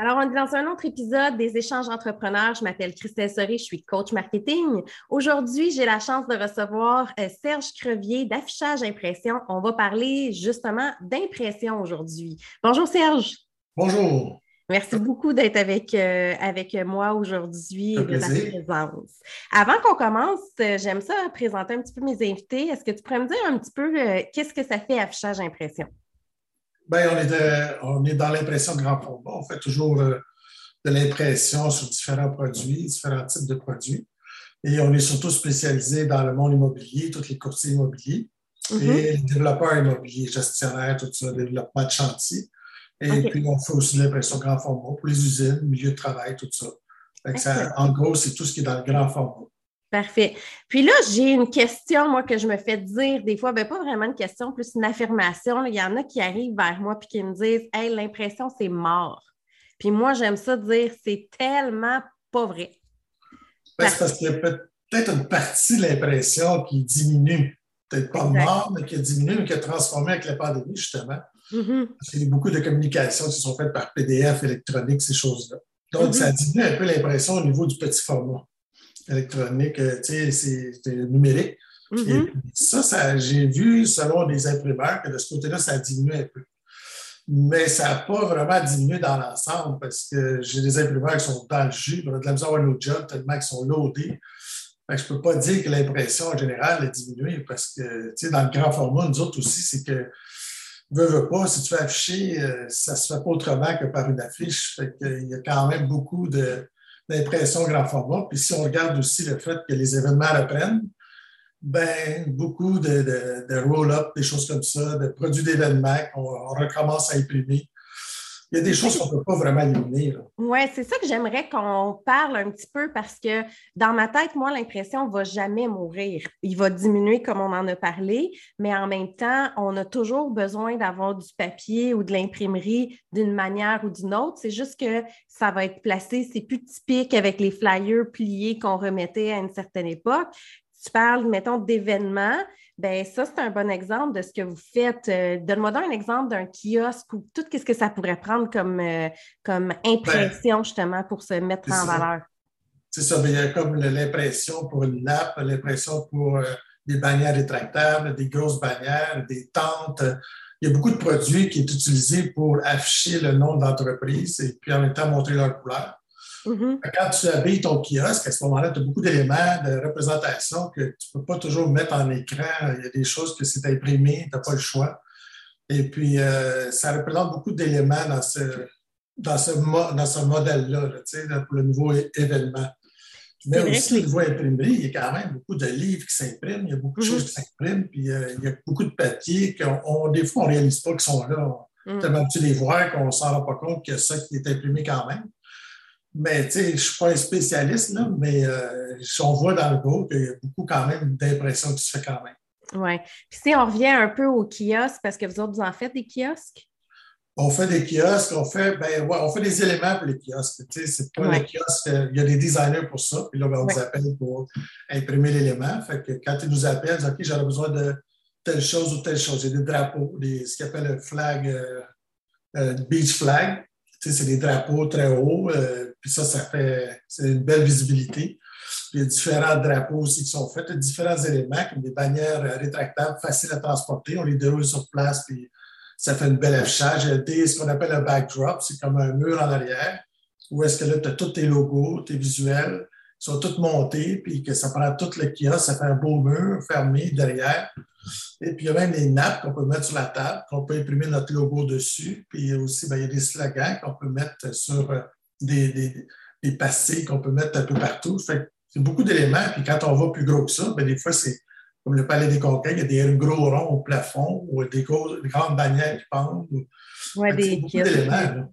Alors, on est dans un autre épisode des échanges entrepreneurs. Je m'appelle Christelle Soré, je suis coach marketing. Aujourd'hui, j'ai la chance de recevoir euh, Serge Crevier d'Affichage Impression. On va parler justement d'impression aujourd'hui. Bonjour Serge. Bonjour. Merci beaucoup d'être avec, euh, avec moi aujourd'hui et de ta présence. Avant qu'on commence, euh, j'aime ça présenter un petit peu mes invités. Est-ce que tu pourrais me dire un petit peu qu'est-ce que ça fait Affichage Impression? Bien, on, est on est dans l'impression grand format. On fait toujours euh, de l'impression sur différents produits, différents types de produits. Et on est surtout spécialisé dans le monde immobilier, tous les courtiers immobiliers mm-hmm. et les développeurs immobiliers, gestionnaires, tout ça, développement de chantier. Et puis, on fait aussi de l'impression grand format pour les usines, milieu de travail, tout ça. ça en gros, c'est tout ce qui est dans le grand format. Parfait. Puis là, j'ai une question, moi, que je me fais dire des fois, bien, pas vraiment une question, plus une affirmation. Il y en a qui arrivent vers moi et qui me disent Hey, l'impression, c'est mort. Puis moi, j'aime ça dire c'est tellement pas vrai. Ben, c'est parce qu'il y a peut-être une partie de l'impression qui diminue. Peut-être pas mort, mais qui a diminué, mais qui a transformé avec la pandémie, justement. Mm-hmm. Parce qu'il y a beaucoup de communications qui sont faites par PDF, électronique, ces choses-là. Donc, mm-hmm. ça diminue un peu l'impression au niveau du petit format électronique, euh, tu sais, c'est numérique. Mm-hmm. ça, ça j'ai vu, selon les imprimeurs, que de ce côté-là, ça a diminué un peu. Mais ça n'a pas vraiment diminué dans l'ensemble parce que j'ai des imprimeurs qui sont dans le jus, on a de la misère à nos jobs tellement qu'ils sont loadés. je ne peux pas dire que l'impression en général a diminué parce que, tu sais, dans le grand format, nous autres aussi, c'est que, veux, veux pas, si tu veux afficher, euh, ça ne se fait pas autrement que par une affiche. Fait Il y a quand même beaucoup de, d'impression grand format. Puis si on regarde aussi le fait que les événements reprennent, ben, beaucoup de, de, roll-up, des choses comme ça, de produits d'événements qu'on recommence à imprimer il y a des choses qu'on ne peut pas vraiment éliminer. Oui, c'est ça que j'aimerais qu'on parle un petit peu parce que dans ma tête, moi, l'impression ne va jamais mourir. Il va diminuer comme on en a parlé, mais en même temps, on a toujours besoin d'avoir du papier ou de l'imprimerie d'une manière ou d'une autre. C'est juste que ça va être placé, c'est plus typique avec les flyers pliés qu'on remettait à une certaine époque. Tu parles, mettons, d'événements. Bien, ça, c'est un bon exemple de ce que vous faites. Euh, donne-moi donc un exemple d'un kiosque ou tout ce que ça pourrait prendre comme, euh, comme impression, justement, pour se mettre en valeur. C'est ça. il y a comme l'impression pour une nappe, l'impression pour euh, des bannières rétractables, des grosses bannières, des tentes. Il y a beaucoup de produits qui sont utilisés pour afficher le nom de l'entreprise et puis en même temps montrer leur couleur. Mm-hmm. Quand tu habilles ton kiosque, à ce moment-là, tu as beaucoup d'éléments de représentation que tu ne peux pas toujours mettre en écran. Il y a des choses que c'est imprimé, tu n'as pas le choix. Et puis, euh, ça représente beaucoup d'éléments dans ce, dans ce, dans ce modèle-là, pour le nouveau événement. Mais aussi, le niveau imprimerie, il y a quand même beaucoup de livres qui s'impriment, il y a beaucoup de mm-hmm. choses qui s'impriment, puis euh, il y a beaucoup de papiers qu'on, des fois, on ne réalise pas qu'ils sont là. Mm. Tellement tu les vois qu'on ne s'en rend pas compte que ça qui est imprimé quand même. Mais tu sais, je ne suis pas un spécialiste, là, mais euh, on voit dans le groupe qu'il y a beaucoup quand même d'impressions qui se fait quand même. Oui. Puis si on revient un peu aux kiosques, parce que vous autres, vous en faites des kiosques? On fait des kiosques, on fait, ben, ouais, on fait des éléments pour les kiosques. Tu sais, c'est pas les kiosques, il y a des designers pour ça. Puis là, ben, on nous appelle pour imprimer l'élément. Fait que quand ils nous appellent, ils disent OK, j'aurais besoin de telle chose ou telle chose. Il y a des drapeaux, des, ce qu'ils appellent le flag, euh, euh, beach flag c'est des drapeaux très hauts, euh, puis ça, ça fait c'est une belle visibilité. il y a différents drapeaux aussi qui sont faits, différents éléments, comme des bannières rétractables, faciles à transporter. On les déroule sur place, puis ça fait une belle affichage. Il y a ce qu'on appelle un backdrop, c'est comme un mur en arrière, où est-ce que là, tu as tous tes logos, tes visuels, sont tous montés, puis que ça prend tout le kiosque, ça fait un beau mur fermé derrière. Et puis, il y a même des nappes qu'on peut mettre sur la table, qu'on peut imprimer notre logo dessus. Puis aussi, ben, il y a des slogans qu'on peut mettre sur euh, des, des, des pastilles qu'on peut mettre un peu partout. Fait c'est beaucoup d'éléments. Puis quand on va plus gros que ça, ben, des fois, c'est comme le palais des conquêtes, il y a des gros ronds au plafond ou des, grandes bannières qui pendent. Oui, des beaucoup d'éléments.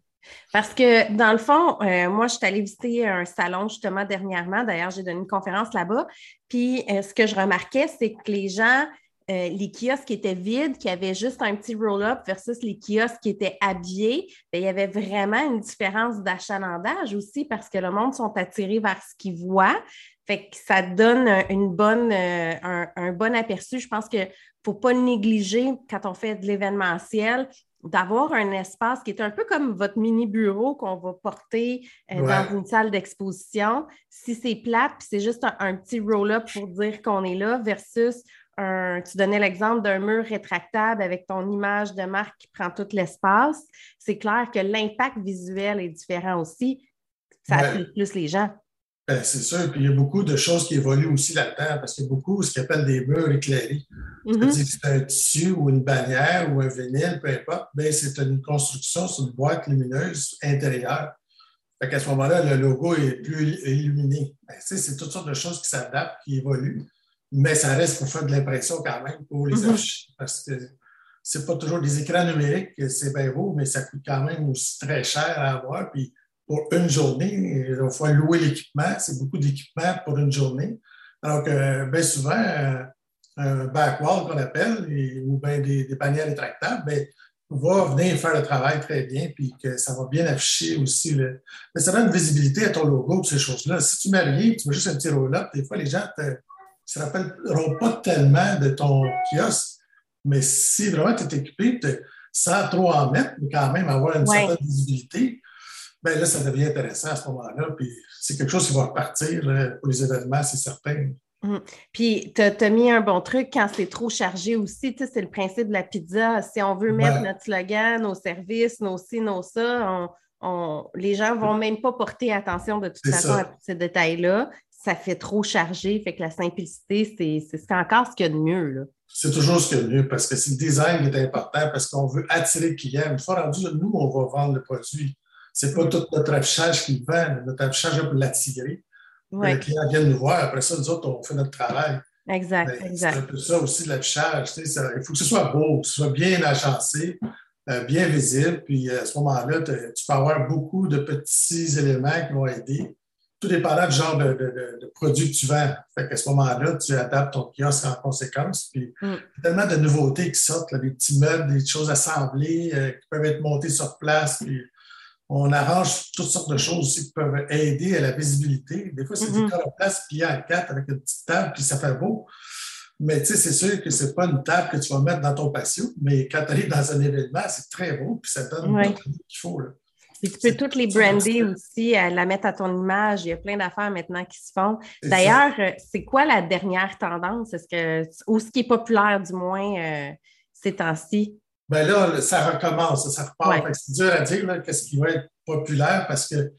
Parce que, dans le fond, euh, moi, je suis allée visiter un salon justement dernièrement. D'ailleurs, j'ai donné une conférence là-bas. Puis, euh, ce que je remarquais, c'est que les gens euh, les kiosques qui étaient vides, qui avaient juste un petit roll-up versus les kiosques qui étaient habillés, il y avait vraiment une différence d'achalandage aussi parce que le monde sont attirés vers ce qu'ils voient. Fait que ça donne une bonne, euh, un, bon aperçu. Je pense qu'il ne faut pas négliger quand on fait de l'événementiel d'avoir un espace qui est un peu comme votre mini bureau qu'on va porter euh, dans une salle d'exposition. Si c'est plate, puis c'est juste un, petit roll-up pour dire qu'on est là, versus un, tu donnais l'exemple d'un mur rétractable avec ton image de marque qui prend tout l'espace, c'est clair que l'impact visuel est différent aussi. Ça attire plus les gens. Ben, c'est sûr. Puis il y a beaucoup de choses qui évoluent aussi là-dedans parce qu'il y a beaucoup ce qu'on appelle des murs éclairés. Mm-hmm. C'est-à-dire que c'est un tissu ou une bannière ou un vinyle, peu importe, ben, c'est une construction sur une boîte lumineuse intérieure. Fait qu'à ce moment-là, le logo est plus illuminé. Ben, c'est toutes sortes de choses qui s'adaptent, qui évoluent, mais ça reste pour faire de l'impression quand même pour les mm Parce que c'est pas toujours des écrans numériques, c'est bien beau, mais ça coûte quand même aussi très cher à avoir. Puis pour une journée. Il faut louer l'équipement. C'est beaucoup d'équipement pour une journée. Alors que bien souvent, euh, un backwall qu'on appelle, ou bien des, des paniers rétractables, bien, va venir faire le travail très bien, puis que ça va bien afficher aussi. Le... Mais ça donne une visibilité à ton logo, ces choses-là. Si tu mets rien, tu mets juste un petit roll-up, des fois, les gens ne se rappelleront pas tellement de ton kiosque. Mais si vraiment tu es équipé, sans trop en mettre, mais quand même avoir une certaine visibilité, bien là, ça devient intéressant à ce moment-là. Puis c'est quelque chose qui va repartir pour les événements, c'est certain. Hum. Puis, tu as, mis un bon truc quand c'est trop chargé aussi. C'est le principe de la pizza. Si on veut mettre notre slogan, nos services, nos ci, nos ça, les gens ne vont même pas porter attention de toute façon à ces détails-là. Ça fait trop chargé. Fait que la simplicité, c'est encore ce qu'il y a de mieux. C'est toujours ce qu'il y a de mieux parce que c'est le design qui est important parce qu'on veut attirer le client. Une fois rendu, nous, on va vendre le produit. Ce n'est pas tout notre affichage qui vend. Notre affichage est pour l'attirer. Le client vient nous voir. Après ça, nous autres, on fait notre travail. Exact, exact. C'est un peu ça aussi, l'affichage. il faut que ce soit beau, que ce soit bien agencé, euh, bien visible. Puis à ce moment-là, tu peux avoir beaucoup de petits éléments qui vont aider. Tout dépendant du genre de, produit que tu vends. Fait qu'à ce moment-là, tu adaptes ton kiosque en conséquence. Puis mm. il y a tellement de nouveautés qui sortent, des petits meubles, des choses assemblées euh, qui peuvent être montées sur place. Puis on arrange toutes sortes de choses aussi qui peuvent aider à la visibilité. Des fois, c'est du corps en place plié en quatre avec une petite table, puis ça fait beau. Mais tu sais, c'est sûr que ce n'est pas une table que tu vas mettre dans ton patio, mais quand tu arrives dans un événement, c'est très beau, puis ça donne ce qu'il faut. Là. Et tu peux toutes les brander aussi, la mettre à ton image. Il y a plein d'affaires maintenant qui se font. D'ailleurs, euh, c'est quoi la dernière tendance? Est-ce que, ou ce qui est populaire, du moins, euh, ces temps-ci? Ben là, ça recommence, ça repart. C'est dur à dire qu'est-ce qui va être populaire parce que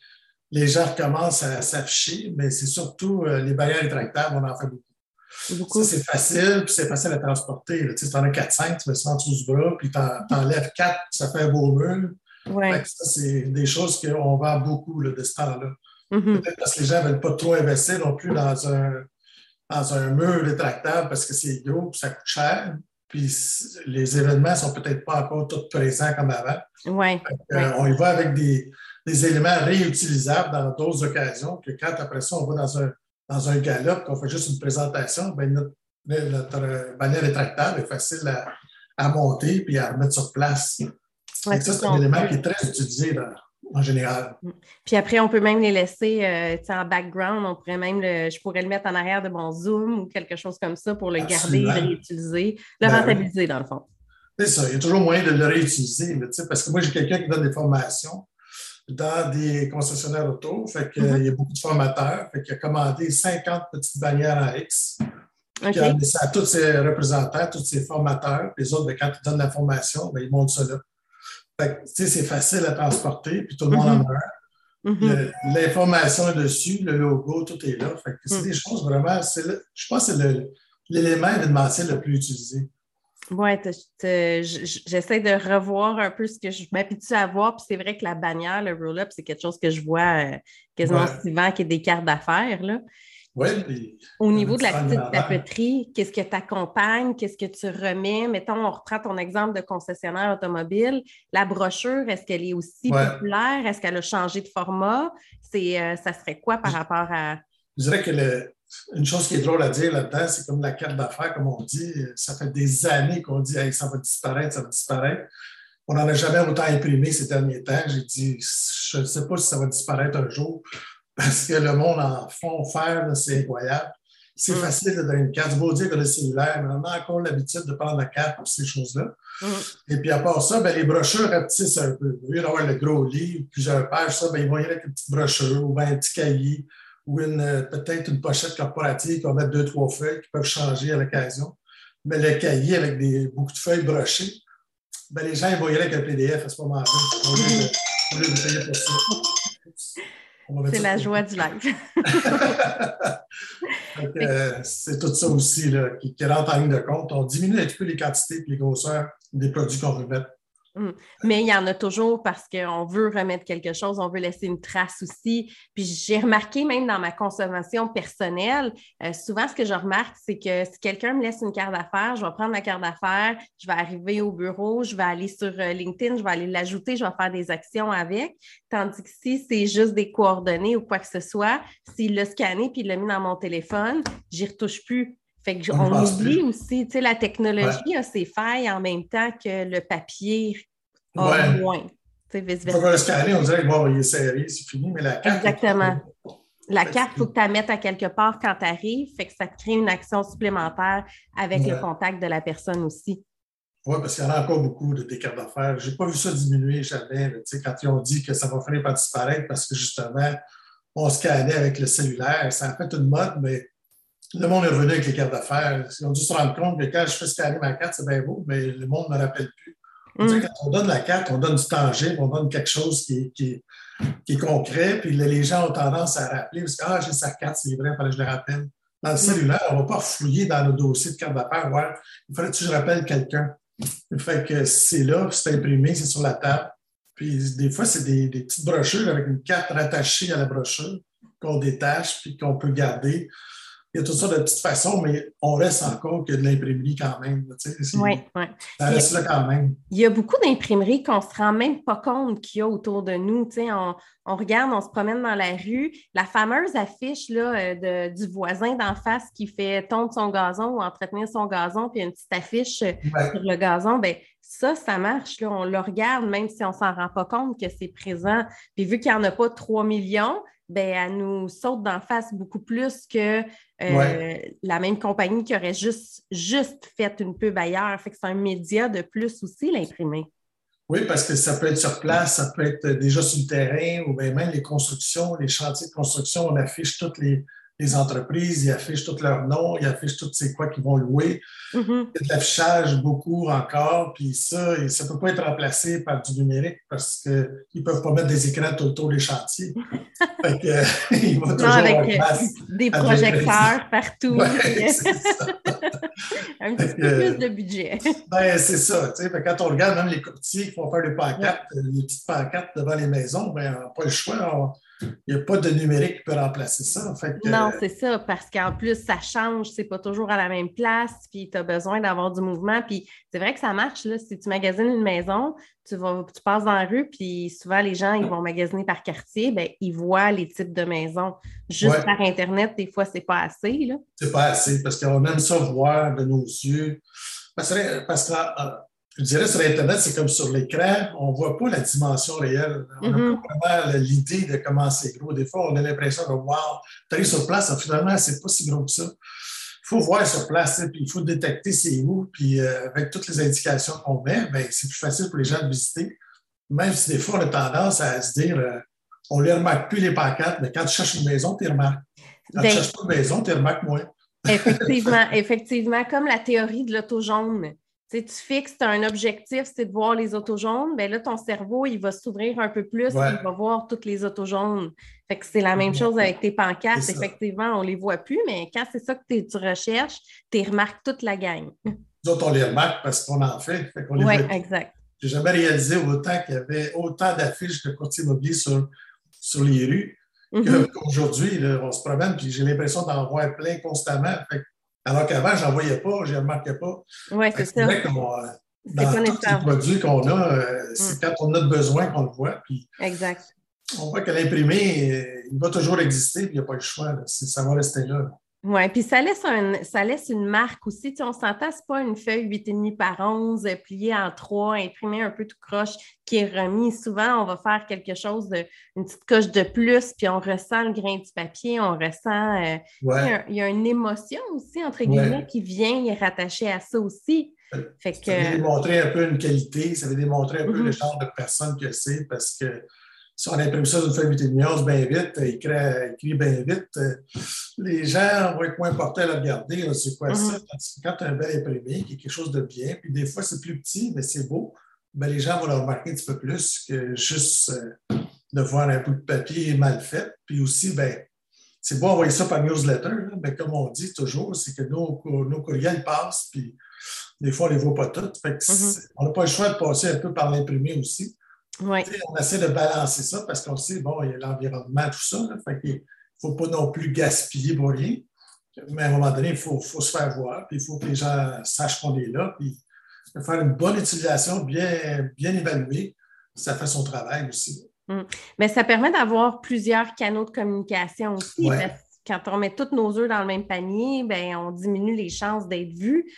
les gens recommencent à s'afficher, mais c'est surtout euh, les barrières rétractables, on en fait beaucoup. beaucoup. c'est facile, puis c'est facile à transporter. Tu en as 4-5, tu mets ça en dessous du bras, puis tu enlèves 4, ça fait un beau mur. Ça, c'est des choses qu'on vend beaucoup de ce temps-là. Mm-hmm. Peut-être parce que les gens ne veulent pas trop investir non plus dans un, dans un mur rétractable parce que c'est gros et ça coûte cher. Puis les événements ne sont peut-être pas encore tous présents comme avant. Ouais, euh, On y va avec des, éléments réutilisables dans d'autres occasions, que quand après ça, on va dans un, dans un galop, qu'on fait juste une présentation, bien, notre, notre bannière rétractable est facile à, à monter puis à remettre sur place. ça, c'est un élément qui est très utilisé dans, en général. Mm. Puis après, on peut même les laisser euh, en background. On pourrait même je pourrais le mettre en arrière de mon Zoom ou quelque chose comme ça pour le garder, le réutiliser, le ben rentabiliser dans le fond. C'est ça. Il y a toujours moyen de le réutiliser. parce que moi, j'ai quelqu'un qui donne des formations dans des concessionnaires auto. Fait mm-hmm. y a beaucoup de formateurs. Fait qu'il a commandé 50 petites bannières en X. Puis a ça à tous ses représentants, tous ses formateurs. Les autres, ben, quand ils donnent la formation, ben, ils montent ça là c'est facile à transporter, puis tout le monde en mm-hmm. a mm-hmm. L'information est dessus, le logo, tout est là. c'est mm. des choses vraiment, je pense que c'est l'élément événementiel le plus utilisé. Oui, j'essaie de revoir un peu ce que je m'habitue à voir. Puis c'est vrai que la bannière, le roll-up, c'est quelque chose que je vois euh, quasiment souvent qui est des cartes d'affaires. Au niveau de la petite tapeterie, qu'est-ce que tu accompagnes? Qu'est-ce que tu remets? Mettons, on reprend ton exemple de concessionnaire automobile. La brochure, est-ce qu'elle est aussi populaire? Est-ce qu'elle a changé de format? C'est, euh, ça serait quoi par rapport à. Je dirais que une chose qui est drôle à dire là-dedans, c'est comme la carte d'affaires, comme on dit. Ça fait des années qu'on dit ça va disparaître, ça va disparaître. On n'en a jamais autant imprimé ces derniers temps. J'ai dit, je ne sais pas si ça va disparaître un jour parce que le monde en font faire, c'est incroyable. C'est mm. facile de donner une carte. C'est beau dire que le cellulaire, mais on a encore l'habitude de prendre la carte pour ces choses-là. Mm. Et puis à part ça, ben, les brochures rapetissent un peu. Au lieu d'avoir le gros livre, plusieurs pages, ça, ben, ils vont y aller avec une petite brochure ou ben, un petit cahier ou euh, peut-être une pochette corporative qui va mettre deux, trois feuilles qui peuvent changer à l'occasion. Mais le cahier avec des, beaucoup de feuilles brochées, ben, les gens ils vont y aller avec un PDF à ce moment-là. On de payer pour ça. C'est la joie du live. Euh, c'est tout ça aussi là, qui, rentre en ligne de compte. On diminue un petit peu les quantités et les grosseurs des produits qu'on veut mettre Mm. Mais il y en a toujours parce qu'on veut remettre quelque chose, on veut laisser une trace aussi. Puis j'ai remarqué même dans ma consommation personnelle, euh, souvent ce que je remarque, c'est que si quelqu'un me laisse une carte d'affaires, je vais prendre ma carte d'affaires, je vais arriver au bureau, je vais aller sur euh, LinkedIn, je vais aller l'ajouter, je vais faire des actions avec. Tandis que si c'est juste des coordonnées ou quoi que ce soit, s'il l'a scanné puis il l'a mis dans mon téléphone, j'y retouche plus. Fait que on, oublie aussi, tu sais, la technologie a ses failles en même temps que le papier a moins. Il faut le scanner, on dirait que bon, il est serré, c'est fini, mais la carte. Exactement. La carte, il faut que tu la mettes à quelque part quand tu arrives, fait que ça te crée une action supplémentaire avec le contact de la personne aussi. Oui, parce qu'il y en a encore beaucoup de des cartes d'affaires. Je n'ai pas vu ça diminuer jamais. quand ils ont dit que ça va finir par disparaître parce que justement, on scannait avec le cellulaire. Ça a fait une mode, mais le monde est revenu avec les cartes d'affaires. Ils ont dû se rendre compte que quand je fais scanner ma carte, c'est bien beau, mais le monde ne me rappelle plus. Mm. Quand on donne la carte, on donne du tangible, on donne quelque chose qui est, qui concret, puis les gens ont tendance à rappeler parce que ah, j'ai sa carte, c'est vrai, il fallait que je le rappelle. Dans le mm. cellulaire, on ne va pas fouiller dans nos dossiers de carte d'affaires, ouais, il fallait que je rappelle quelqu'un. Fait que c'est là, c'est imprimé, c'est sur la table. Puis des fois, c'est des, des, petites brochures avec une carte rattachée à la brochure qu'on détache puis qu'on peut garder il y a toutes sortes de petites façons, mais on reste encore que de l'imprimerie quand même. Oui, oui. Ça reste là quand même. Il y a beaucoup d'imprimeries qu'on ne se rend même pas compte qu'il y a autour de nous. On, on, regarde, on se promène dans la rue. La fameuse affiche là, euh, de, du voisin d'en face qui fait tondre son gazon ou entretenir son gazon, puis une petite affiche euh, sur le gazon, bien, ça, ça marche. Là. On le regarde, même si on ne s'en rend pas compte que c'est présent. Puis vu qu'il n'y en a pas 3 millions, ben, elle nous saute d'en face beaucoup plus que euh, la même compagnie qui aurait juste, juste fait une pub ailleurs. Fait que c'est un média de plus aussi, l'imprimer. Oui, parce que ça peut être sur place, ça peut être déjà sur le terrain, ou bien même les constructions, les chantiers de construction, on affiche toutes les, les entreprises, ils affichent tous leurs noms, ils affichent toutes ces quoi qu'ils vont louer. Il y a de l'affichage beaucoup encore, puis ça, ça ne peut pas être remplacé par du numérique parce qu'ils ne peuvent pas mettre des écrans tout autour des chantiers. fait que, il va toujours avec euh, des projecteurs partout. Un petit peu plus de budget. ben, c'est ça. Quand on regarde même les courtiers qui font faire les pancartes, les petites pancartes devant les maisons, ben, on n'a pas le choix. Il n'y a pas de numérique qui peut remplacer ça. non, c'est ça, parce qu'en plus, ça change, c'est pas toujours à la même place, puis tu as besoin d'avoir du mouvement. Puis c'est vrai que ça marche, là, si tu magasines une maison, tu, vas, tu passes dans la rue, puis souvent les gens, ils vont magasiner par quartier, bien, ils voient les types de maisons. Juste par Internet, des fois, c'est pas assez. C'est pas assez, parce qu'on aime ça voir de nos yeux. Parce parce que je dirais sur Internet, c'est comme sur l'écran, on ne voit pas la dimension réelle. On n'a mm-hmm. pas vraiment l'idée de comment c'est gros. Des fois, on a l'impression que, wow, tu arrives sur place, finalement, c'est pas si gros que ça. Il faut voir sur place, puis il faut détecter c'est où, puis euh, avec toutes les indications qu'on met, ben, c'est plus facile pour les gens de visiter. Même si des fois, on a tendance à se dire, euh, on ne les remarque plus les pancartes, mais quand tu cherches une maison, tu les remarques. Quand tu ben cherches pas une maison, tu les remarques moins. effectivement, effectivement, comme la théorie de l'auto jaune tu fixes, tu as un objectif, c'est de voir les autos jaunes, bien là, ton cerveau, il va s'ouvrir un peu plus, il va voir toutes les autos jaunes. Fait que c'est la même chose avec tes pancartes. Effectivement, on ne les voit plus, mais quand c'est ça que tu recherches, tu remarques toute la gang. Nous autres, on les remarque parce qu'on en fait. oui, exact. J'ai jamais réalisé autant qu'il y avait autant d'affiches de courtiers immobiliers sur, sur les rues mm-hmm. qu'aujourd'hui, on se promène, puis j'ai l'impression d'en voir plein constamment. Alors qu'avant, je n'en voyais pas, je ne remarquais pas. Oui, c'est ça. Vrai euh, dans tous les produits qu'on a, euh, c'est mm. quand on a besoin qu'on le voit. Puis exact. On voit que l'imprimé, euh, il va toujours exister, puis il n'y a pas le choix. Ça va rester là. Oui, puis ça laisse, un, ça laisse une marque aussi. Tu sais, on s'entend, ce pas une feuille 8,5 par 11 pliée en trois, imprimée un peu tout croche, qui est remise. Souvent, on va faire quelque chose, de, une petite coche de plus, puis on ressent le grain du papier, on ressent. Euh, il, y a, une émotion aussi, entre guillemets, qui vient y rattacher à ça aussi. Fait que... Ça veut démontrer un peu une qualité, ça veut démontrer un peu le mm-hmm. genre de personne que c'est, parce que si on imprime ça d'une feuille 8 bien vite, écrit, écrit bien vite, euh, les gens vont être moins portés à le regarder. C'est quoi ça? Mm-hmm. Quand tu as un bel imprimé, qui est quelque chose de bien, puis des fois c'est plus petit, mais c'est beau, ben, les gens vont le remarquer un petit peu plus que juste euh, de voir un bout de papier mal fait. Puis aussi, ben, c'est beau envoyer ça par newsletter, mais comme on dit toujours, c'est que nos, nos courriels passent, puis des fois, on ne les voit pas toutes. Mm-hmm. On n'a pas le choix de passer un peu par l'imprimé aussi. On essaie de balancer ça parce qu'on sait, bon, il y a l'environnement, tout ça. il ne faut pas non plus gaspiller pour rien. Mais à un moment donné, il faut, se faire voir, puis il faut que les gens sachent qu'on est là, puis faire une bonne utilisation, bien, bien évaluée, ça fait son travail aussi. Mm. Mais ça permet d'avoir plusieurs canaux de communication aussi. quand on met tous nos œufs dans le même panier, ben, on diminue les chances d'être vus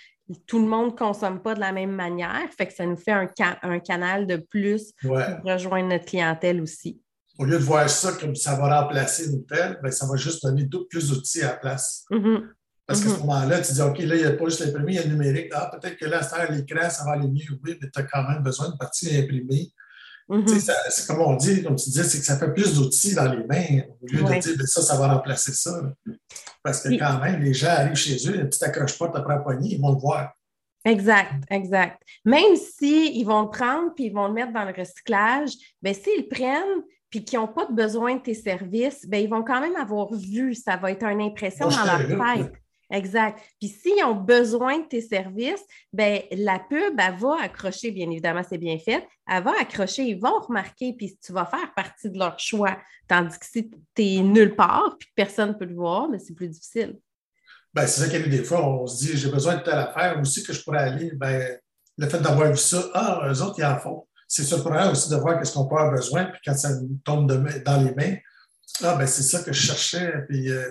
tout le monde ne consomme pas de la même manière. Fait que ça nous fait un, un canal de plus pour rejoindre notre clientèle aussi. Au lieu de voir ça comme ça va remplacer une telle, ben, ça va juste donner plus d'outils à la place. Mm-hmm. Parce qu'à ce mm-hmm. moment-là, tu dis, OK, là, il n'y a pas juste l'imprimé, il y a le numérique. Ah, peut-être que là, à l'écran, ça va aller mieux. Oui, mais tu as quand même besoin de partie imprimée. Mm-hmm. C'est comme on dit, comme tu disais, c'est que ça fait plus d'outils dans les mains au lieu de dire, ben, ça, ça va remplacer ça. Parce que quand même, les gens arrivent chez eux, une petite accroche-porte après la poignée, ils vont le voir. Exact, exact. Même s'ils vont le prendre puis ils vont le mettre dans le recyclage, bien, s'ils le prennent puis qu'ils n'ont pas besoin de tes services, bien, ils vont quand même avoir vu. Ça va être une impression dans leur tête. Exact. Puis s'ils ont besoin de tes services, ben la pub, elle va accrocher, bien évidemment, c'est bien fait. Elle va accrocher, ils vont remarquer, puis tu vas faire partie de leur choix. Tandis que si tu es nulle part, puis que personne ne peut le voir, ben, c'est plus difficile. Ben, c'est ça qu'il y a des fois, on se dit j'ai besoin de telle affaire, aussi que je pourrais aller, ben, le fait d'avoir vu ça, ah, eux autres, ils en font. C'est surprenant aussi de voir qu'est-ce qu'on peut avoir besoin, puis quand ça nous tombe dans les mains, ah, ben, c'est ça que je cherchais, puis. Euh,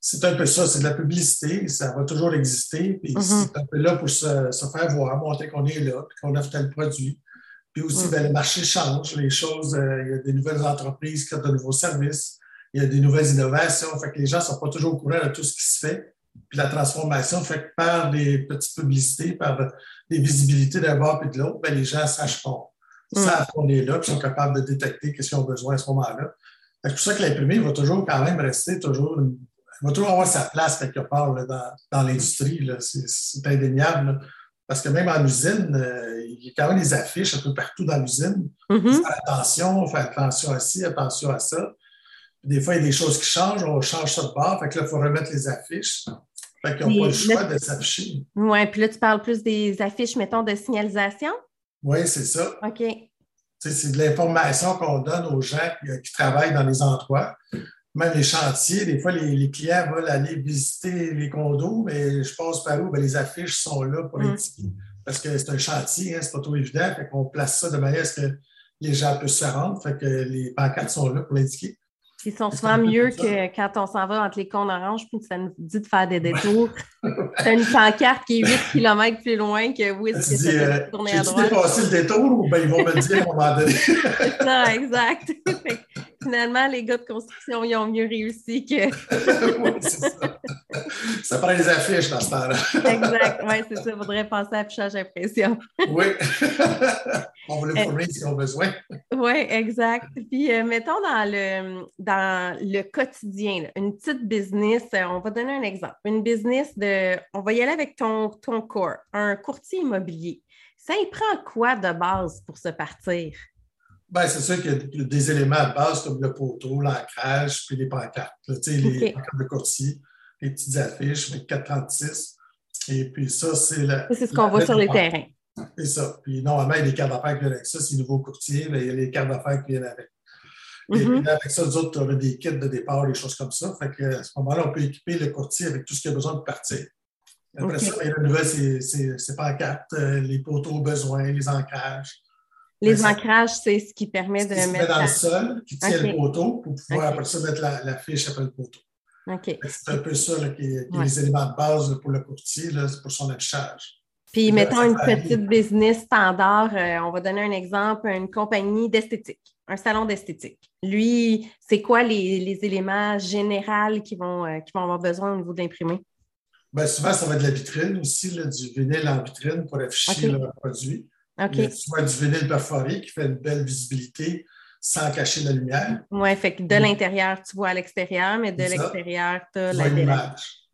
c'est un peu ça, c'est de la publicité, ça va toujours exister, puis mm-hmm. c'est un peu là pour se, faire voir, montrer qu'on est là, puis qu'on offre tel produit. Puis aussi, mm. ben, le marché change, les choses, euh, il y a des nouvelles entreprises qui ont de nouveaux services, il y a des nouvelles innovations, fait que les gens ne sont pas toujours au courant de tout ce qui se fait. Puis la transformation fait par des petites publicités, par des visibilités d'un bord puis de l'autre, ben, les gens sachent pas. Ils mm. savent qu'on est là, puis sont capables de détecter qu'est-ce qu'ils ont besoin à ce moment-là. C'est pour ça que l'imprimé va toujours quand même rester toujours une va toujours avoir sa place quelque part dans, dans l'industrie. C'est indéniable. Parce que même en usine, euh, il y a quand même des affiches un peu partout dans l'usine. Mm-hmm. Attention, on fait attention à ci, attention à ça. Des fois, il y a des choses qui changent, on change ça de bord. Fait que là, il faut remettre les affiches. Fait qu'ils n'ont pas le choix de s'afficher. Oui, puis là, tu parles plus des affiches, mettons, de signalisation? Oui, c'est ça. OK. C'est de l'information qu'on donne aux gens qui travaillent dans les endroits même les chantiers, des fois, les, clients veulent aller visiter les condos, mais je pense par où? Ben, les affiches sont là pour mm. indiquer. Parce que c'est un chantier, hein, c'est pas trop évident. Fait qu'on place ça de manière à ce que les gens puissent se rendre. Fait que les pancartes sont là pour l'indiquer. Ils sont souvent mieux que quand on s'en va entre les cônes oranges puis ça nous dit de faire des détours. C'est une pancarte qui est 8 km plus loin que oui, que ça euh, tourner à droite. dépassé le détour ou bien ils vont me le dire à un moment donné? C'est ça, exact. Finalement, les gars de construction, ils ont mieux réussi que. oui, c'est ça. Ça prend les affiches dans ce temps-là. exact, oui, c'est ça. Il faudrait penser à affichage impression. oui. on va le fournir si on a besoin. Oui, exact. Puis, euh, mettons dans le dans le quotidien, une petite business, euh, on va donner un exemple. Une business de, on va y aller avec ton, ton core, un courtier immobilier. Ça y prend quoi de base pour se partir? Bien, c'est sûr qu'il y a des éléments de base comme le poteau, l'ancrage, puis les pancartes. les pancartes de courtier, les petites affiches, les 436. Et puis ça, c'est C'est ce qu'on voit sur les terrains. C'est ça. Puis normalement, il y a des cartes d'affaires qui viennent avec ça. C'est nouveau courtier, mais il y a les cartes d'affaires qui viennent avec. Et mm-hmm. puis avec ça, nous autres, on a des kits de départ, des choses comme ça. Fait que, à ce moment-là, on peut équiper le courtier avec tout ce qu'il a besoin de partir. Après ça, il y a la nouvelle, c'est pancartes, euh, les poteaux besoins, les ancrages. Les ancrages, c'est ce qui permet de mettre. Met dans le sol, qui tient le poteau pour pouvoir après ça mettre la, fiche après le poteau. C'est un peu ça qui, est les éléments de base pour le courtier, pour son affichage. Puis, mettons une petite business standard, euh, on va donner un exemple, une compagnie d'esthétique, un salon d'esthétique. Lui, c'est quoi les, éléments généraux qui vont, euh, vont avoir besoin au niveau de l'imprimé? Bien, souvent, ça va être de la vitrine aussi, du vinyle en vitrine pour afficher leurs produits. Okay. Soit du vinyle perforé qui fait une belle visibilité sans cacher la lumière. Oui, fait que de l'intérieur, tu vois à l'extérieur, mais de l'extérieur, tu as la l'image.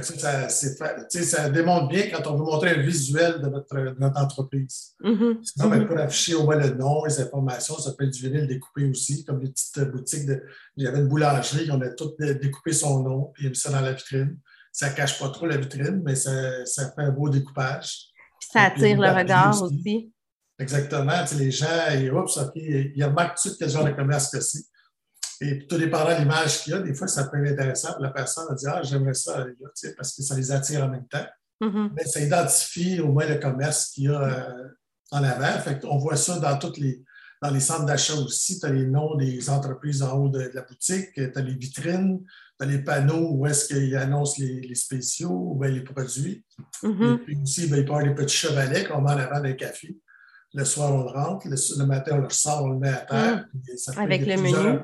Ça, ça, démontre bien quand on veut montrer un visuel de notre, entreprise. Mm-hmm. Sinon, ben, mm-hmm. pour afficher au moins le nom, les informations, ça peut être du vinyle découpé aussi, comme les petites boutiques. De, il y avait une boulangerie, on a tout découpé son nom, et mis ça dans la vitrine. Ça ne cache pas trop la vitrine, mais ça, ça fait un beau découpage. Ça attire le regard aussi. Exactement. Les gens, ils, oups, ils remarquent tout de suite quel genre de commerce que c'est? Et tout dépendant de l'image qu'il y a, des fois, ça peut être intéressant pour la personne de dire Ah, j'aimerais ça parce que ça les attire en même temps. Mm-hmm. Mais ça identifie au moins le commerce qu'il y a euh, en avant. Fait on voit ça dans toutes les, dans les centres d'achat aussi. Tu as les noms des entreprises en haut de, la boutique, tu as les vitrines, les panneaux où est-ce qu'ils annoncent les, spéciaux ou les produits. Mm-hmm. Et puis aussi, il peut y avoir des petits chevalets qu'on met en avant d'un café. Le soir, on le rentre. Le, matin, on le sort, on le met à terre. Mm. Avec le menu.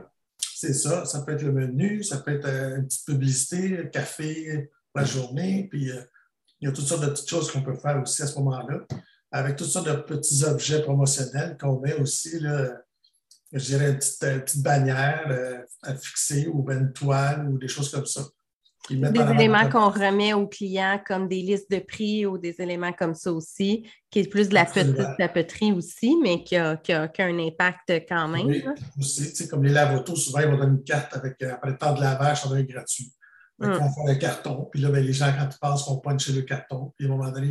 C'est ça. Ça peut être le menu, ça peut être euh, une petite publicité, café pour la journée. Puis euh, il y a toutes sortes de petites choses qu'on peut faire aussi à ce moment-là, avec toutes sortes de petits objets promotionnels qu'on met aussi, là, je dirais, une petite, bannière euh, à fixer ou une toile ou des choses comme ça. Des éléments qu'on remet aux clients comme des listes de prix ou des éléments comme ça aussi, qui est plus de la petite tapeterie aussi, mais qui a, un impact quand même. Oui, aussi, comme les lavotos, souvent, ils vont donner une carte avec, euh, après le temps de lavage, ça va être gratuit. Vont faire un carton, puis là, ben, les gens, quand ils passent, vont puncher le carton, puis à un moment donné,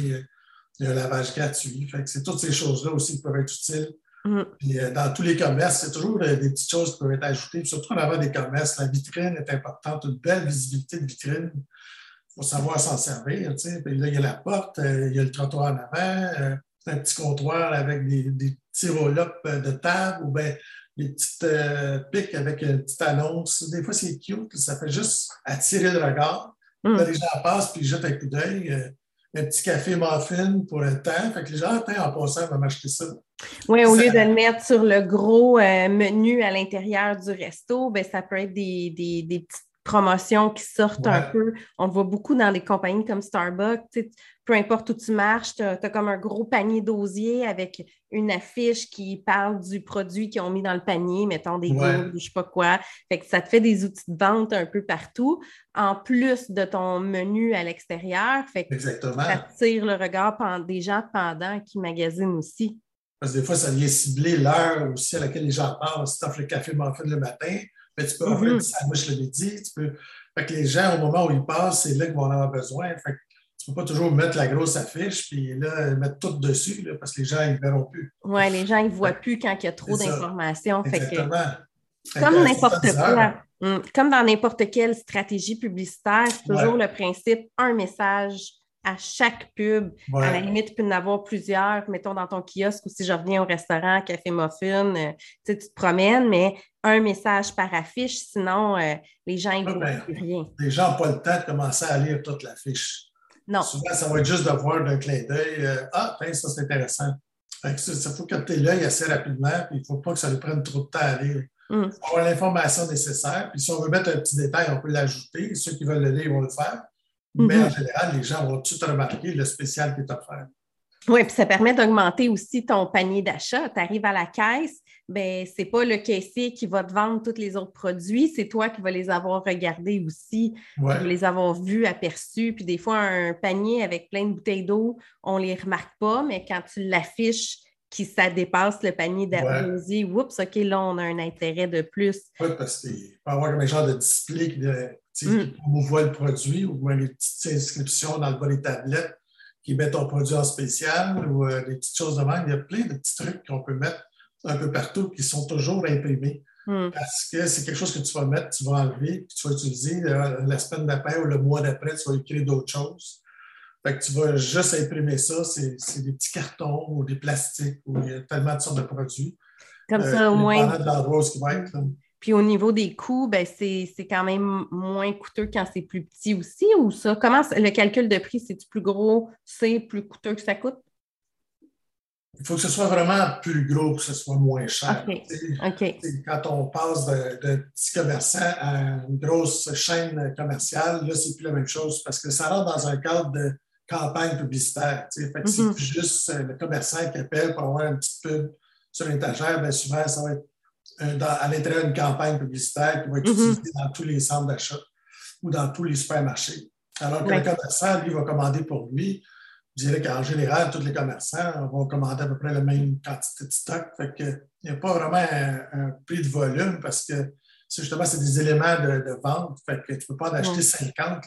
il y a un lavage gratuit. Fait que c'est toutes ces choses-là aussi qui peuvent être utiles Mm. Euh, dans tous les commerces, c'est toujours euh, des petites choses qui peuvent être ajoutées. surtout en avant des commerces, la vitrine est importante, une belle visibilité de vitrine. Il faut savoir s'en servir. Puis là, il y a la porte, euh, il y a le trottoir en avant, un petit comptoir avec des, petits roll-up de table ou bien des petites pics avec une petite annonce. Des fois, c'est cute, ça fait juste attirer le regard. Mm. les gens passent puis ils jettent un coup d'œil un petit café muffin pour le temps. Fait que les gens, en passant, vont m'acheter ça. Oui, au lieu de le mettre sur le gros euh, menu à l'intérieur du resto, ben, ça peut être des, des, des petites promotions qui sortent un peu. On le voit beaucoup dans des compagnies comme Starbucks. peu importe où tu marches, tu as, comme un gros panier d'osier avec une affiche qui parle du produit qu'ils ont mis dans le panier, mettons des ouais. ou je sais pas quoi. Fait que ça te fait des outils de vente un peu partout, en plus de ton menu à l'extérieur. Fait que Exactement. ça tire le regard des gens pendant qui magasinent aussi. Parce que des fois, ça vient cibler l'heure aussi à laquelle les gens parlent. Si tu offres le café muffin le matin, mais tu peux offrir mm -hmm. un sandwich le midi. Tu peux... Fait que les gens, au moment où ils passent, c'est là qu'ils vont en avoir besoin. Fait que tu ne peux pas toujours mettre la grosse affiche puis là, mettre tout dessus là, parce que les gens, ils ne verront plus. Oui, les gens, ils ne voient plus quand il y a trop d'informations. Exactement. Comme n'importe quoi. Mm, comme dans n'importe quelle stratégie publicitaire, c'est toujours le principe un message à chaque pub. À la limite, tu peux en avoir plusieurs, mettons dans ton kiosque ou si je reviens au restaurant, café muffin, euh, tu te promènes, mais un message par affiche, sinon euh, les gens ne voient ben, plus rien. Les gens n'ont pas le temps de commencer à lire toute l'affiche. Non. Souvent, ça va être juste de voir d'un clin d'œil euh, Ah, ben, ça c'est intéressant. Il faut capter l'œil assez rapidement, puis il ne faut pas que ça lui prenne trop de temps à lire. Mm. Il faut avoir l'information nécessaire. Puis si on veut mettre un petit détail, on peut l'ajouter. Ceux qui veulent le lire vont le faire. Mais en mhm. général, les gens vont tout remarquer le spécial qui est offert. Oui, puis ça permet d'augmenter aussi ton panier d'achat. Tu arrives à la caisse, ben c'est pas le caissier qui va te vendre tous les autres produits, c'est toi qui vas les avoir regardés aussi, les avoir vus, aperçus. Puis des fois, un panier avec plein de bouteilles d'eau, on les remarque pas, mais quand tu l'affiches, qui ça dépasse le panier d'arrosé, oups, OK, là, on a un intérêt de plus. Oui, parce qu'il peut y avoir un genre de display qui, promouvoit mm. le produit ou des petites inscriptions dans le bas des tablettes qui mettent ton produit en spécial ou euh, des petites choses de même. Il y a plein de petits trucs qu'on peut mettre un peu partout qui sont toujours imprimés. Mm. Parce que c'est quelque chose que tu vas mettre, tu vas enlever, puis tu vas utiliser euh, la semaine d'après ou le mois d'après, tu vas écrire d'autres choses. Fait que tu vas juste imprimer ça, c'est des petits cartons ou des plastiques, où il y a tellement de sortes de produits. Comme ça, au euh, moins. de qui va être. Puis au niveau des coûts, ben c'est quand même moins coûteux quand c'est plus petit aussi, ou ça? Comment le calcul de prix, c'est-tu plus gros, c'est plus coûteux que ça coûte? Il faut que ce soit vraiment plus gros, que ce soit moins cher. OK. Quand on passe d'un petit commerçant à une grosse chaîne commerciale, là, c'est plus la même chose parce que ça rentre dans un cadre de campagne publicitaire. Fait que c'est juste euh, le commerçant qui appelle pour avoir un petit pub sur l'étagère. Bien souvent, ça va être euh, à l'intérieur d'une campagne publicitaire qui va être mm-hmm. utilisée dans tous les centres d'achat ou dans tous les supermarchés. Alors que le commerçant, lui, va commander pour lui je dirais qu'en général, tous les commerçants vont commander à peu près la même quantité de stock. Fait que, il n'y a pas vraiment un, prix de volume parce que justement, c'est des éléments de, vente. Fait que tu ne peux pas en acheter 50,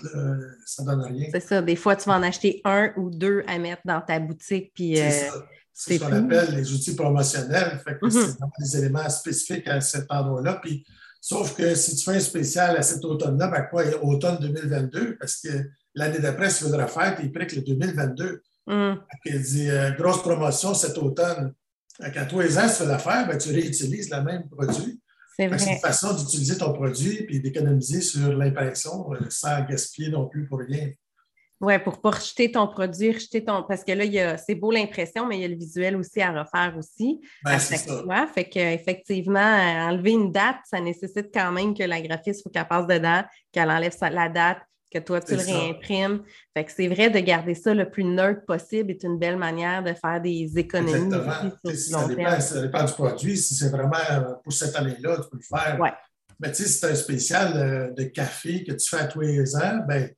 ça ne donne rien. C'est ça. Des fois, tu vas en acheter un ou deux à mettre dans ta boutique. Puis, euh, ce qu'on appelle les outils promotionnels. Fait que mm-hmm. c'est vraiment des éléments spécifiques à cet endroit-là. Puis, sauf que si tu fais un spécial à cet automne-là, ben quoi, automne 2022, parce que L'année d'après, si tu voudrais faire tes prix que le 2022. Mm. Il dit euh, grosse promotion cet automne. À tous les ans, si tu fais l'affaire, ben, tu réutilises le même produit. C'est une façon d'utiliser ton produit et d'économiser sur l'impression euh, sans gaspiller non plus pour rien. Oui, pour ne pas rejeter ton produit, rejeter ton. Parce que là, c'est beau l'impression, mais il y a le visuel aussi à refaire aussi. Ben, c'est ça. Fait qu'effectivement, enlever une date, ça nécessite quand même que la graphiste soit capable dedans, qu'elle enlève la date, que toi, tu le réimprimes. Fait que c'est vrai de garder ça le plus neutre possible est une belle manière de faire des économies. Exactement. ça, dépend, du produit. Si c'est vraiment euh, pour cette année-là, tu peux le faire. Mais tu sais, si c'est un spécial euh, de café que tu fais à tous les ans, ben,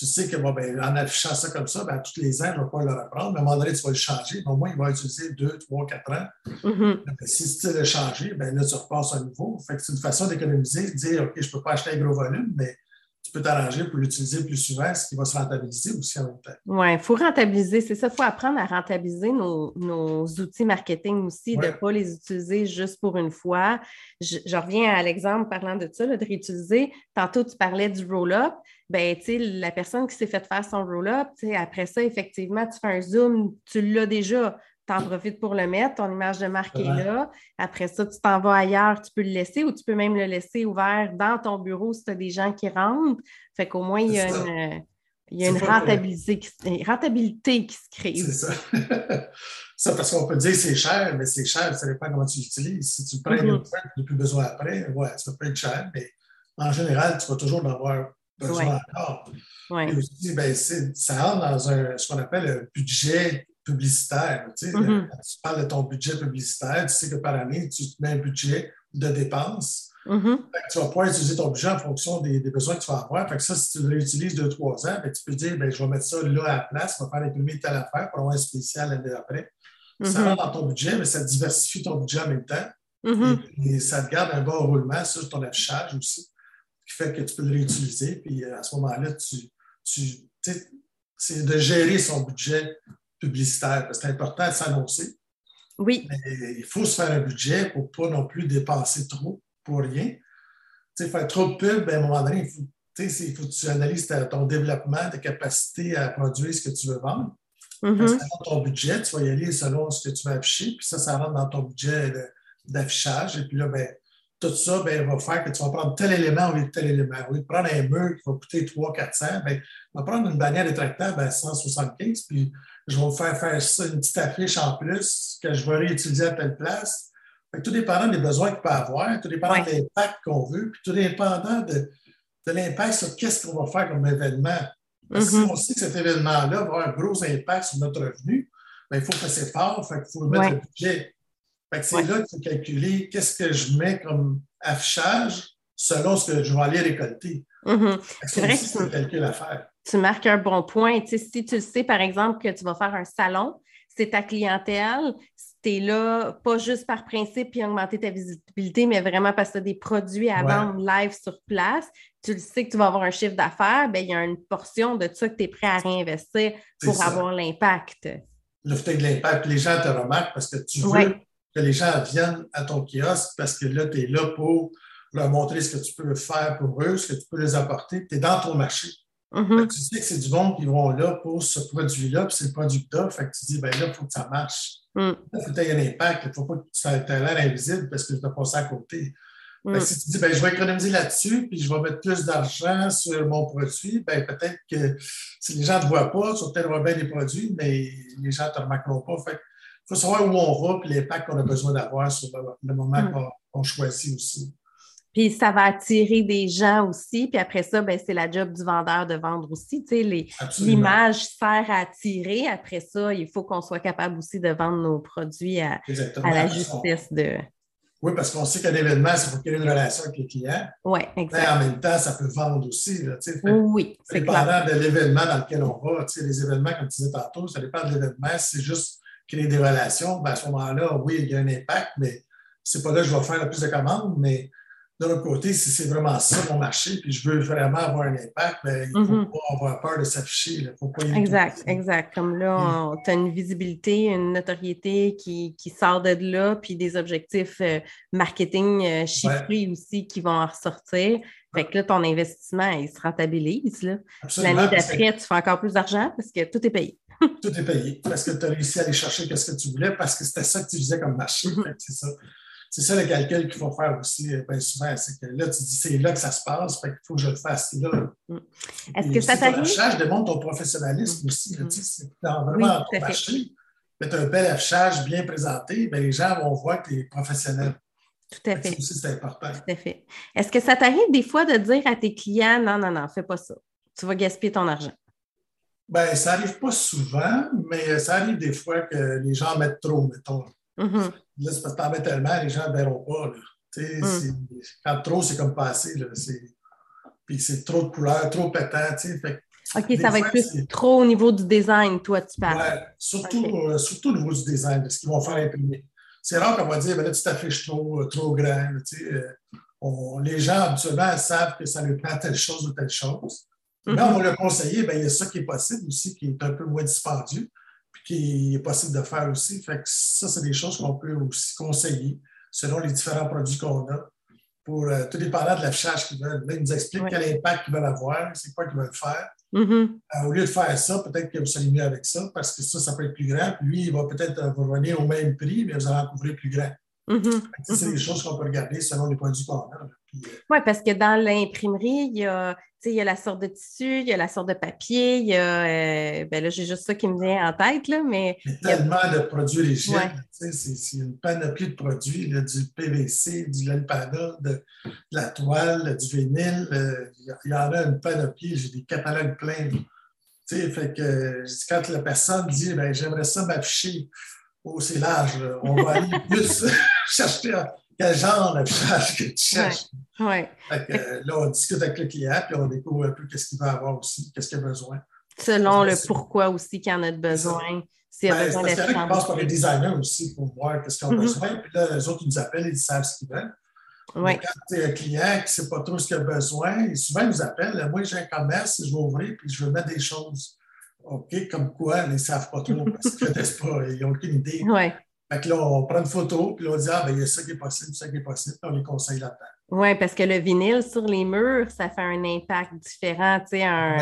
tu sais que bon, ben, en affichant ça comme ça, ben, tous les ans, je ne vais pas le reprendre. Mais à un moment donné, tu vas le changer. Au moins, il va utiliser deux, trois, quatre ans. Mm-hmm. Si tu le changer, ben, là, tu repasses à nouveau. Fait que c'est une façon d'économiser, de dire OK, je ne peux pas acheter un gros volume, mais tu peux t'arranger pour l'utiliser plus souvent, ce qui va se rentabiliser aussi en même temps. Oui, il faut rentabiliser, c'est ça. Il faut apprendre à rentabiliser nos, outils marketing aussi, de ne pas les utiliser juste pour une fois. Je, reviens à l'exemple parlant de ça, de réutiliser. Tantôt, tu parlais du roll-up. Ben, la personne qui s'est fait faire son roll-up, après ça, effectivement, tu fais un zoom, tu l'as déjà tu en profites pour le mettre, ton image de marque est là. Après ça, tu t'en vas ailleurs, tu peux le laisser ou tu peux même le laisser ouvert dans ton bureau si tu as des gens qui rentrent. Fait qu'au moins, il y a une, il y a une rentabilité, qui, rentabilité qui se crée. C'est ça. ça, parce qu'on peut dire c'est cher, mais c'est cher, ça dépend comment tu l'utilises. Si tu le prends mm -hmm. tu n'as plus besoin après, ouais, ça peut être cher, mais en général, tu vas toujours en avoir besoin encore. Et aussi, ben, ça rentre dans un, ce qu'on appelle un budget publicitaire. Tu, sais, mm-hmm. tu parles de ton budget publicitaire, tu sais que par année, tu te mets un budget de dépenses. Mm-hmm. Tu vas pouvoir utiliser ton budget en fonction des, besoins que tu vas avoir. Fait que ça, si tu le réutilises deux, trois ans, ben, tu peux dire ben, je vais mettre ça là à la place, je vais faire imprimer telle affaire pour avoir un spécial l'année d'après. Ça mm-hmm. rentre dans ton budget, mais ça diversifie ton budget en même temps. et, ça te garde un bon roulement sur ton affichage aussi, qui fait que tu peux le réutiliser. Puis à ce moment-là, tu, tu c'est de gérer son budget publicitaire. C'est important de s'annoncer. Oui. Mais il faut se faire un budget pour ne pas non plus dépenser trop pour rien. Tu sais, faire trop de pub, ben, à un moment donné, il faut, il faut que tu analyses ton développement, ta capacité à produire ce que tu veux vendre. Mm ton budget, tu vas y aller selon ce que tu vas afficher, puis ça, ça rentre dans ton budget d'affichage. Et puis là, ben, tout ça ben, va faire que tu vas prendre tel élément au lieu de tel élément. Au lieu de prendre un mur qui va coûter 300-400, ben, on va prendre une bannière rétractable à 175, puis je vais vous faire faire ça, une petite affiche en plus que je vais réutiliser à telle place. tout dépendant des besoins qu'il peut avoir, tout dépendant de l'impact qu'on veut, puis tout dépendant de, de l'impact sur qu'est-ce qu'on va faire comme événement. Parce que si mm-hmm. on sait que cet événement-là va avoir un gros impact sur notre revenu, ben, il faut que c'est fort, il faut mettre le budget. C'est là qu'il faut calculer qu'est-ce que je mets comme affichage selon ce que je vais aller récolter. Mm-hmm. C'est vrai que c'est un calcul à faire tu marques un bon point. si tu sais, par exemple, que tu vas faire un salon, c'est ta clientèle, tu es là pas juste par principe puis augmenter ta visibilité, mais vraiment parce que tu as des produits à vendre live sur place, tu le sais que tu vas avoir un chiffre d'affaires, ben, il y a une portion de ça que tu es prêt à réinvestir pour avoir l'impact. Le fait de l'impact, les gens te remarquent parce que tu veux que les gens viennent à ton kiosque parce que là, tu es là pour leur montrer ce que tu peux faire pour eux, ce que tu peux les apporter. Tu es dans ton marché. Mm-hmm. Tu sais que c'est du monde qui vont là pour ce produit-là, puis c'est le produit que tu Fait que tu dis, ben là, il faut que ça marche. Mm. Il faut que tu aies un impact. Il ne faut pas que tu aies l'air invisible parce que tu as passé à côté. Mm. si tu dis, ben, je vais économiser là-dessus, puis je vais mettre plus d'argent sur mon produit, ben, peut-être que si les gens ne te voient pas, tu vas peut-être avoir bien des produits, mais les gens ne te remarqueront pas. Fait faut savoir où on va, puis l'impact qu'on a besoin d'avoir sur le, moment mm. qu'on choisit aussi. Puis ça va attirer des gens aussi. Puis après ça, ben, c'est la job du vendeur de vendre aussi. Tu sais, l'image sert à attirer. Après ça, il faut qu'on soit capable aussi de vendre nos produits à, à la justesse de. Oui, parce qu'on sait qu'un événement, c'est pour ait une relation avec les clients. Oui, exactement. Mais en même temps, ça peut vendre aussi. Là, oui, c'est dépendant de l'événement dans lequel on va. Les événements, comme tu disais tantôt, ça dépend de l'événement. C'est juste créer des relations. Ben, à ce moment-là, oui, il y a un impact, mais c'est pas là que je vais faire le plus de commandes. Mais de l'autre côté, si c'est vraiment ça mon marché, puis je veux vraiment avoir un impact, ben, il ne faut mm-hmm. pas avoir peur de s'afficher. Exact, exact. Comme là, tu as une visibilité, une notoriété qui, sort de là, puis des objectifs euh, marketing euh, chiffrés aussi qui vont en ressortir. Fait que là, ton investissement, il se rentabilise. L'année d'après, tu fais encore plus d'argent parce que tout est payé. tout est payé parce que tu as réussi à aller chercher ce que tu voulais parce que c'était ça que tu faisais comme marché. Mm-hmm. C'est ça c'est ça le calcul qu'il faut faire aussi euh, bien souvent. C'est que là, tu dis c'est là que ça se passe, fait qu'il faut que je le fasse là. Mm. Est-ce que ça t'arrive? affichage démontre ton professionnalisme aussi. C'est dans vraiment ton marché. Tu as un bel affichage bien présenté, bien, les gens vont voir que tu es professionnel. Tout à fait. aussi, c'est important. Tout à fait. Est-ce que ça t'arrive des fois de dire à tes clients non, non, non, fais pas ça. Tu vas gaspiller ton argent? Bien, ça n'arrive pas souvent, mais ça arrive des fois que les gens mettent trop, mettons. Mm-hmm. Là, c'est parce que t'en mets tellement, les gens ne verront pas. Mm. Quand trop, c'est comme passé. Là, puis c'est trop de couleurs, trop pétant. Fait, OK, ça va être plus trop au niveau du design, toi, tu parles. Oui, surtout, euh, surtout au niveau du design, parce qu'ils vont faire imprimer. C'est rare qu'on va dire, ben là, tu t'affiches trop, euh, trop grand. Euh, les gens, habituellement, savent que ça leur prend telle chose ou telle chose. Mais on va le conseiller, ben, il y a ça qui est possible aussi, qui est un peu moins dispendieux qui est possible de faire aussi. Fait que ça, c'est des choses qu'on peut aussi conseiller selon les différents produits qu'on a. Pour euh, tout dépendant de l'affichage qu'ils veulent. Là, ils nous expliquent quel impact ils veulent avoir, c'est quoi qu'ils veulent faire. Mm-hmm. Euh, au lieu de faire ça, peut-être que vous serez mieux avec ça, parce que ça, ça peut être plus grand. Puis lui, il va peut-être euh, vous revenir au même prix, mais vous allez en couvrir plus grand. Mm-hmm. C'est des choses qu'on peut regarder selon les produits qu'on a. Oui, parce que dans l'imprimerie, il y a il y a la sorte de tissu, il y a la sorte de papier, il y a. Euh, ben là, j'ai juste ça qui me vient en tête, là, mais. Il y a tellement de produits rigides. C'est une panoplie de produits, du PVC, du lelpana, de, de, la toile, du vinyle. Euh, il y en a une panoplie, j'ai des catalogues pleins. Fait que quand la personne dit ben, j'aimerais ça m'afficher, oh, c'est large, on va aller plus chercher quel genre d'affichage que tu cherches. Ouais. là, on discute avec le client, puis on découvre un peu qu'est-ce qu'il va avoir aussi, qu'est-ce qu'il a besoin. Selon le pourquoi aussi qu'il en a besoin. C'est ben, parce qu'il y en a qui passent par les designers aussi pour voir qu'est-ce qu'ils ont mm-hmm. besoin. Puis là, les autres, ils nous appellent, ils savent ce qu'ils veulent. Ouais. Quand tu es un client qui ne sait pas trop ce qu'il a besoin, souvent, ils nous appellent. Moi, j'ai un commerce, je vais ouvrir, puis je veux mettre des choses. OK, comme quoi, ils ne savent pas trop parce qu'ils ne connaissent pas, ils n'ont aucune idée. Ouais. Fait que là, on prend une photo, puis là, on dit Ah, ben, il y a ça qui est possible, ça qui est possible, puis on les conseille là-dedans. Oui, parce que le vinyle sur les murs, ça fait un impact différent. Tu sais, un,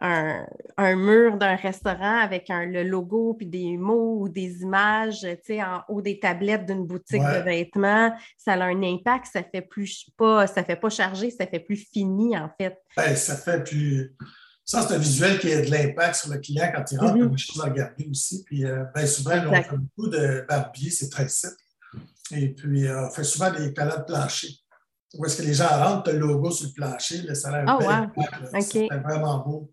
un, mur d'un restaurant avec un, le logo, puis des mots ou des images, tu sais, en haut des tablettes d'une boutique de vêtements, ça a un impact, ça fait plus pas, ça fait pas charger, ça fait plus fini, en fait. Ben, ça fait plus. Ça, c'est un visuel qui a de l'impact sur le client quand il rentre, mm -hmm. des choses à regarder aussi. Puis, euh, ben, souvent, on fait beaucoup de barbier, c'est très simple. Et puis, euh, on fait souvent des canaux de plancher. Où est-ce que les gens rentrent, tu as le logo sur le plancher, là, ça a l'air oh, C'est vraiment beau.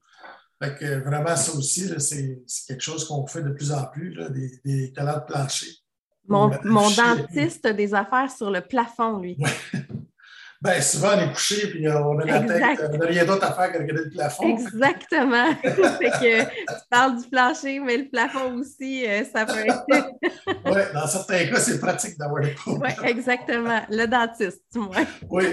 Fait que, vraiment, ça aussi, c'est quelque chose qu'on fait de plus en plus, là, des, des de plancher. Mon, mon dentiste a des affaires sur le plafond, lui. Ben, souvent, on est couché puis euh, on a la tête, euh, on n'a rien d'autre à faire que regarder le plafond. Exactement. fait que tu parles du plancher, mais le plafond aussi, euh, ça peut être. oui, dans certains cas, c'est pratique d'avoir des problèmes. Oui, exactement. Le dentiste, moi. oui,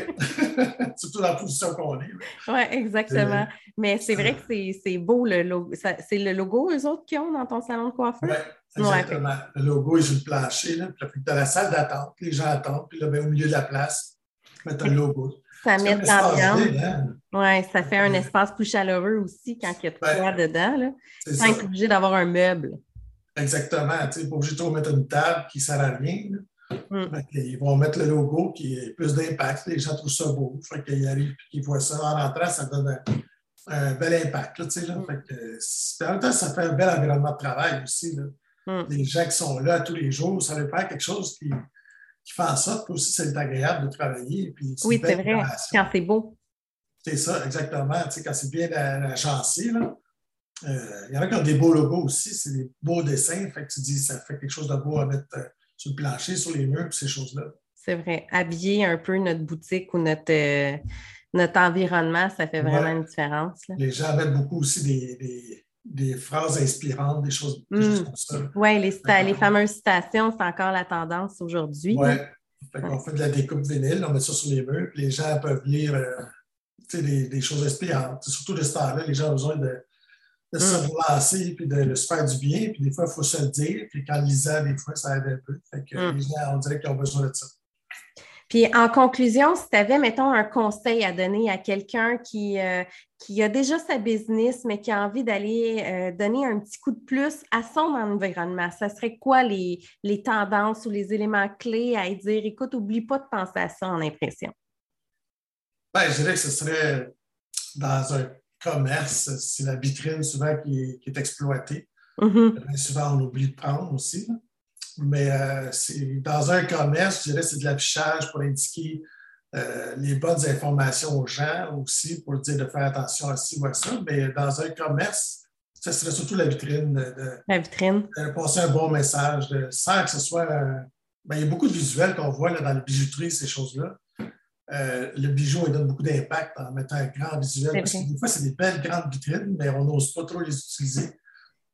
surtout dans la position qu'on est. Oui, exactement. Mais c'est vrai que c'est beau, le logo. C'est le logo, eux autres, qui ont dans ton salon de coiffure? Oui, exactement. Le logo est sur le plancher. Là, puis dans la salle d'attente, les gens attendent, puis là, ben, au milieu de la place, mettre un logo. Ça met de l'ambiance. Oui, ça fait un espace plus chaleureux aussi quand il y a tout ça dedans. Là. Sans être obligé d'avoir un meuble. Exactement. Tu n'es pas obligé de mettre une table qui ne sert à rien. Mm. Ils vont mettre le logo qui est plus d'impact. Les gens trouvent ça beau. Fait qu'ils arrivent et qu'ils voient ça en rentrant, ça donne un, bel impact. Là, mm. en même temps, ça fait un bel environnement de travail aussi. Mm. Les gens qui sont là tous les jours, ça veut faire quelque chose qui, qui fait en sorte que aussi c'est agréable de travailler. Puis oui, c'est vrai, quand c'est beau. C'est ça, exactement. Tu sais, quand c'est bien agencé, là. Euh, il y en a qui ont des beaux logos aussi, c'est des beaux dessins. Fait que tu dis, ça fait quelque chose de beau à mettre euh, sur le plancher, sur les murs, ces choses-là. C'est vrai. Habiller un peu notre boutique ou notre, euh, notre environnement, ça fait vraiment une différence. Les gens mettent beaucoup aussi des, des, phrases inspirantes, des choses, hmm. comme ça. Oui, les, les fameuses citations, c'est encore la tendance aujourd'hui. Oui. On fait de la découpe vinyle, on met ça sur les murs, puis les gens peuvent lire des, des, choses inspirantes. Surtout de ce temps-là, les gens ont besoin de de se mm. relancer puis de, se faire du bien. Puis des fois, il faut se le dire. Puis quand lisant, des fois, ça aide un peu. Fait que mm. les gens, on dirait qu'ils ont besoin de ça. Puis en conclusion, si tu avais, mettons, un conseil à donner à quelqu'un qui, euh, qui a déjà sa business, mais qui a envie d'aller euh, donner un petit coup de plus à son environnement, ça serait quoi les, les tendances ou les éléments clés à dire, écoute, oublie pas de penser à ça en impression? Bien, je dirais que ce serait dans un commerce, c'est la vitrine souvent qui est, exploitée. Mm-hmm. Souvent, on oublie de prendre aussi. Mais euh, dans un commerce, je dirais c'est de l'affichage pour indiquer euh, les bonnes informations aux gens aussi, pour dire de faire attention à ci ou à ça. Mais dans un commerce, ce serait surtout la vitrine. De, la vitrine. De passer un bon message, de, sans que ce soit. Ben, il y a beaucoup de visuels qu'on voit dans les bijouteries, ces choses-là. Euh, le bijou, il donne beaucoup d'impact en mettant un grand visuel. Parce que des fois, c'est des belles grandes vitrines, mais on n'ose pas trop les utiliser.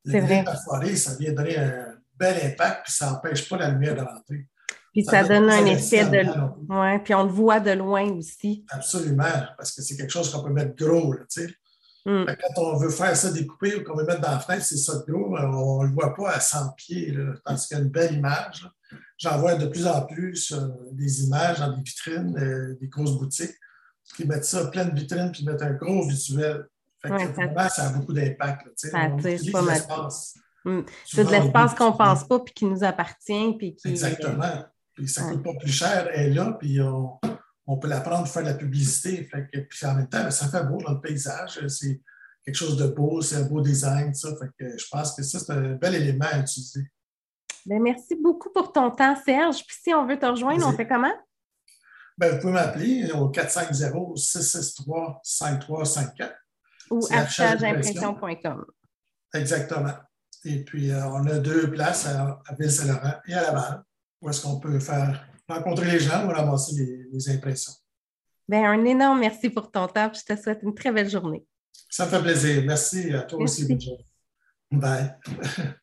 Les vitrines perforées, ça vient donner un bel impact, puis ça n'empêche pas la lumière de rentrer. Puis ça, donne un effet de. Oui, puis on le voit de loin aussi. Absolument, parce que c'est quelque chose qu'on peut mettre gros, tu sais. Mm. Quand on veut faire ça découper ou qu'on veut mettre dans la fenêtre, c'est ça de gros, on ne le voit pas à 100 pieds, là, tandis qu'il y a une belle image. J'en vois de plus en plus euh, des images dans des vitrines, euh, des grosses boutiques, qui mettent ça plein de vitrines puis mettent un gros visuel. Fait que vraiment, ça a beaucoup d'impact. Ça attire pas l'espace. Mm. C'est de l'espace qu'on ne pense pas puis qui nous appartient. Puis qui... Exactement. Puis ça ne coûte pas plus cher, elle est là, puis on, on peut la prendre pour faire de la publicité. Fait que, puis en même temps, ben, ça fait beau dans le paysage. C'est quelque chose de beau, c'est un beau design. Ça. Fait que je pense que ça, c'est un bel élément à utiliser. Bien, merci beaucoup pour ton temps, Serge. Puis si on veut te rejoindre, on fait comment? Bien, vous pouvez m'appeler au 450-663-5354. Ou affichageimpression.com. Exactement. Et puis, euh, on a deux places à, Ville-Saint-Laurent et à Laval, où est-ce qu'on peut faire rencontrer les gens ou ramasser les, impressions. Bien, un énorme merci pour ton temps. Je te souhaite une très belle journée. Ça me fait plaisir. Merci à toi aussi, Bye.